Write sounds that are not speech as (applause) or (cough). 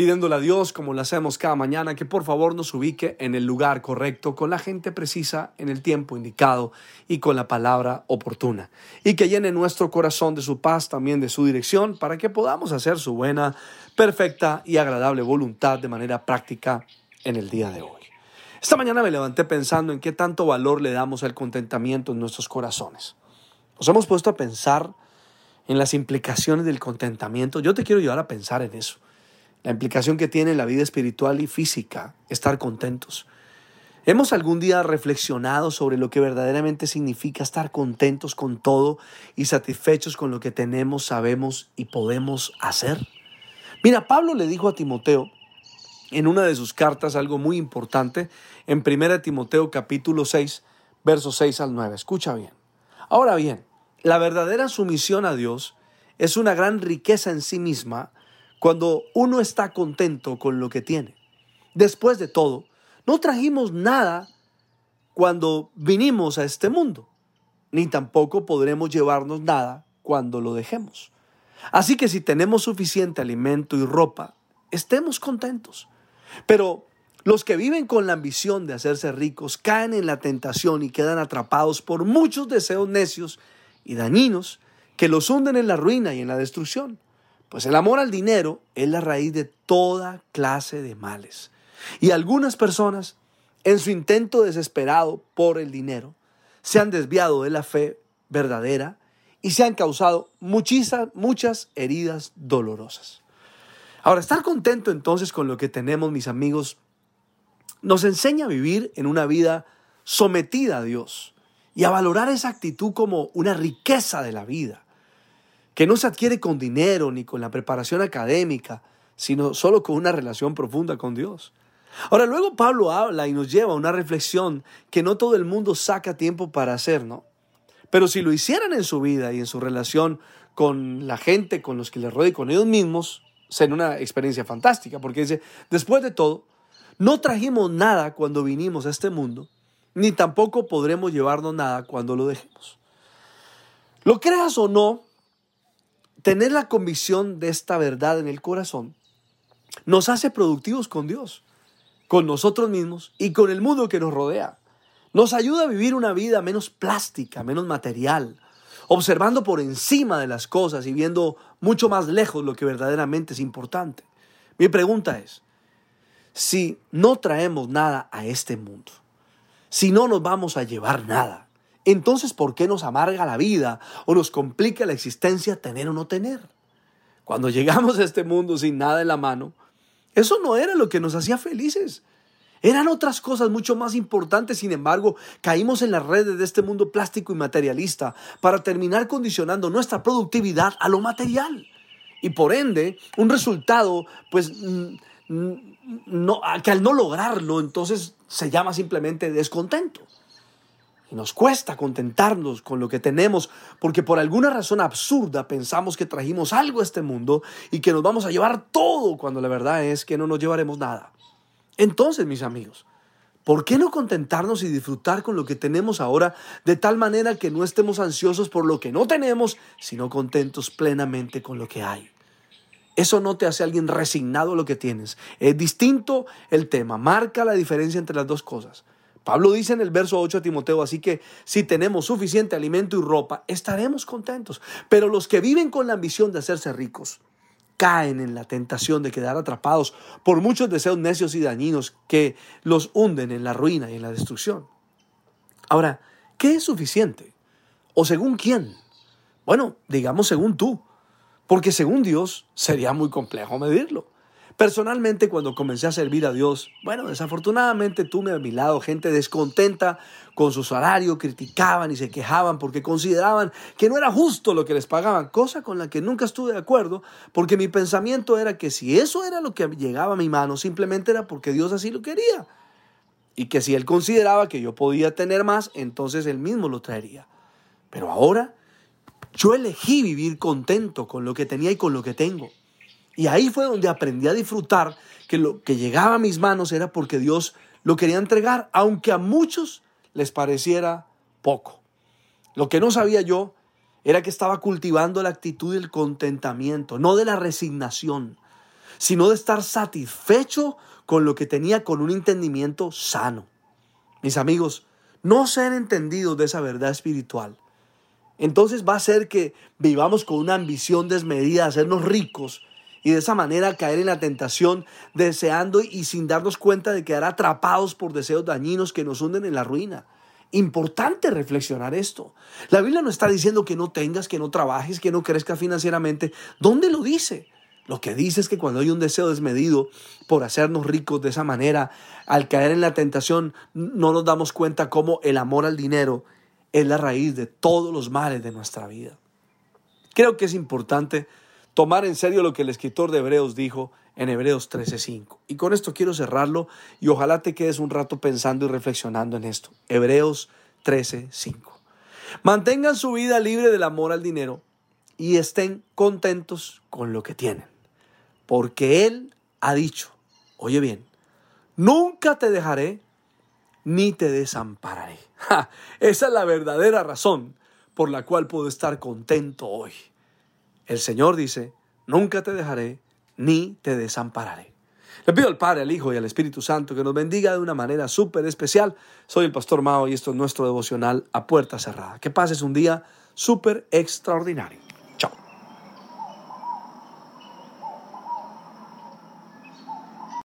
pidiéndole a Dios, como lo hacemos cada mañana, que por favor nos ubique en el lugar correcto, con la gente precisa, en el tiempo indicado y con la palabra oportuna. Y que llene nuestro corazón de su paz, también de su dirección, para que podamos hacer su buena, perfecta y agradable voluntad de manera práctica en el día de hoy. Esta mañana me levanté pensando en qué tanto valor le damos al contentamiento en nuestros corazones. Nos hemos puesto a pensar en las implicaciones del contentamiento. Yo te quiero ayudar a pensar en eso la implicación que tiene en la vida espiritual y física, estar contentos. ¿Hemos algún día reflexionado sobre lo que verdaderamente significa estar contentos con todo y satisfechos con lo que tenemos, sabemos y podemos hacer? Mira, Pablo le dijo a Timoteo en una de sus cartas algo muy importante en 1 Timoteo capítulo 6, versos 6 al 9. Escucha bien. Ahora bien, la verdadera sumisión a Dios es una gran riqueza en sí misma cuando uno está contento con lo que tiene. Después de todo, no trajimos nada cuando vinimos a este mundo, ni tampoco podremos llevarnos nada cuando lo dejemos. Así que si tenemos suficiente alimento y ropa, estemos contentos. Pero los que viven con la ambición de hacerse ricos caen en la tentación y quedan atrapados por muchos deseos necios y dañinos que los hunden en la ruina y en la destrucción. Pues el amor al dinero es la raíz de toda clase de males. Y algunas personas, en su intento desesperado por el dinero, se han desviado de la fe verdadera y se han causado muchas, muchas heridas dolorosas. Ahora, estar contento entonces con lo que tenemos, mis amigos, nos enseña a vivir en una vida sometida a Dios y a valorar esa actitud como una riqueza de la vida que no se adquiere con dinero ni con la preparación académica, sino solo con una relación profunda con Dios. Ahora, luego Pablo habla y nos lleva a una reflexión que no todo el mundo saca tiempo para hacer, ¿no? Pero si lo hicieran en su vida y en su relación con la gente, con los que les rodean y con ellos mismos, sería una experiencia fantástica, porque dice, después de todo, no trajimos nada cuando vinimos a este mundo, ni tampoco podremos llevarnos nada cuando lo dejemos. Lo creas o no, tener la convicción de esta verdad en el corazón nos hace productivos con Dios, con nosotros mismos y con el mundo que nos rodea. Nos ayuda a vivir una vida menos plástica, menos material, observando por encima de las cosas y viendo mucho más lejos lo que verdaderamente es importante. Mi pregunta es, si no traemos nada a este mundo, si no nos vamos a llevar nada, entonces, ¿por qué nos amarga la vida o nos complica la existencia tener o no tener? Cuando llegamos a este mundo sin nada en la mano, eso no era lo que nos hacía felices. Eran otras cosas mucho más importantes, sin embargo, caímos en las redes de este mundo plástico y materialista para terminar condicionando nuestra productividad a lo material. Y por ende, un resultado, pues, que al no lograrlo, entonces se llama simplemente descontento. Y nos cuesta contentarnos con lo que tenemos porque por alguna razón absurda pensamos que trajimos algo a este mundo y que nos vamos a llevar todo cuando la verdad es que no nos llevaremos nada. Entonces, mis amigos, ¿por qué no contentarnos y disfrutar con lo que tenemos ahora de tal manera que no estemos ansiosos por lo que no tenemos, sino contentos plenamente con lo que hay? Eso no te hace alguien resignado a lo que tienes. Es distinto el tema, marca la diferencia entre las dos cosas. Pablo dice en el verso 8 a Timoteo, así que si tenemos suficiente alimento y ropa, estaremos contentos. Pero los que viven con la ambición de hacerse ricos, caen en la tentación de quedar atrapados por muchos deseos necios y dañinos que los hunden en la ruina y en la destrucción. Ahora, ¿qué es suficiente? ¿O según quién? Bueno, digamos según tú, porque según Dios sería muy complejo medirlo. Personalmente, cuando comencé a servir a Dios, bueno, desafortunadamente tuve a mi lado gente descontenta con su salario, criticaban y se quejaban porque consideraban que no era justo lo que les pagaban, cosa con la que nunca estuve de acuerdo, porque mi pensamiento era que si eso era lo que llegaba a mi mano, simplemente era porque Dios así lo quería. Y que si Él consideraba que yo podía tener más, entonces Él mismo lo traería. Pero ahora yo elegí vivir contento con lo que tenía y con lo que tengo. Y ahí fue donde aprendí a disfrutar que lo que llegaba a mis manos era porque Dios lo quería entregar, aunque a muchos les pareciera poco. Lo que no sabía yo era que estaba cultivando la actitud del contentamiento, no de la resignación, sino de estar satisfecho con lo que tenía con un entendimiento sano. Mis amigos, no ser entendidos de esa verdad espiritual, entonces va a ser que vivamos con una ambición desmedida de hacernos ricos y de esa manera caer en la tentación deseando y sin darnos cuenta de quedar atrapados por deseos dañinos que nos hunden en la ruina. Importante reflexionar esto. La Biblia no está diciendo que no tengas, que no trabajes, que no crezcas financieramente. ¿Dónde lo dice? Lo que dice es que cuando hay un deseo desmedido por hacernos ricos de esa manera, al caer en la tentación, no nos damos cuenta cómo el amor al dinero es la raíz de todos los males de nuestra vida. Creo que es importante tomar en serio lo que el escritor de Hebreos dijo en Hebreos 13:5. Y con esto quiero cerrarlo y ojalá te quedes un rato pensando y reflexionando en esto. Hebreos 13:5. Mantengan su vida libre del amor al dinero y estén contentos con lo que tienen. Porque Él ha dicho, oye bien, nunca te dejaré ni te desampararé. (laughs) esa es la verdadera razón por la cual puedo estar contento hoy. El Señor dice, nunca te dejaré ni te desampararé. Le pido al Padre, al Hijo y al Espíritu Santo que nos bendiga de una manera súper especial. Soy el Pastor Mao y esto es nuestro devocional a puerta cerrada. Que pases un día súper extraordinario.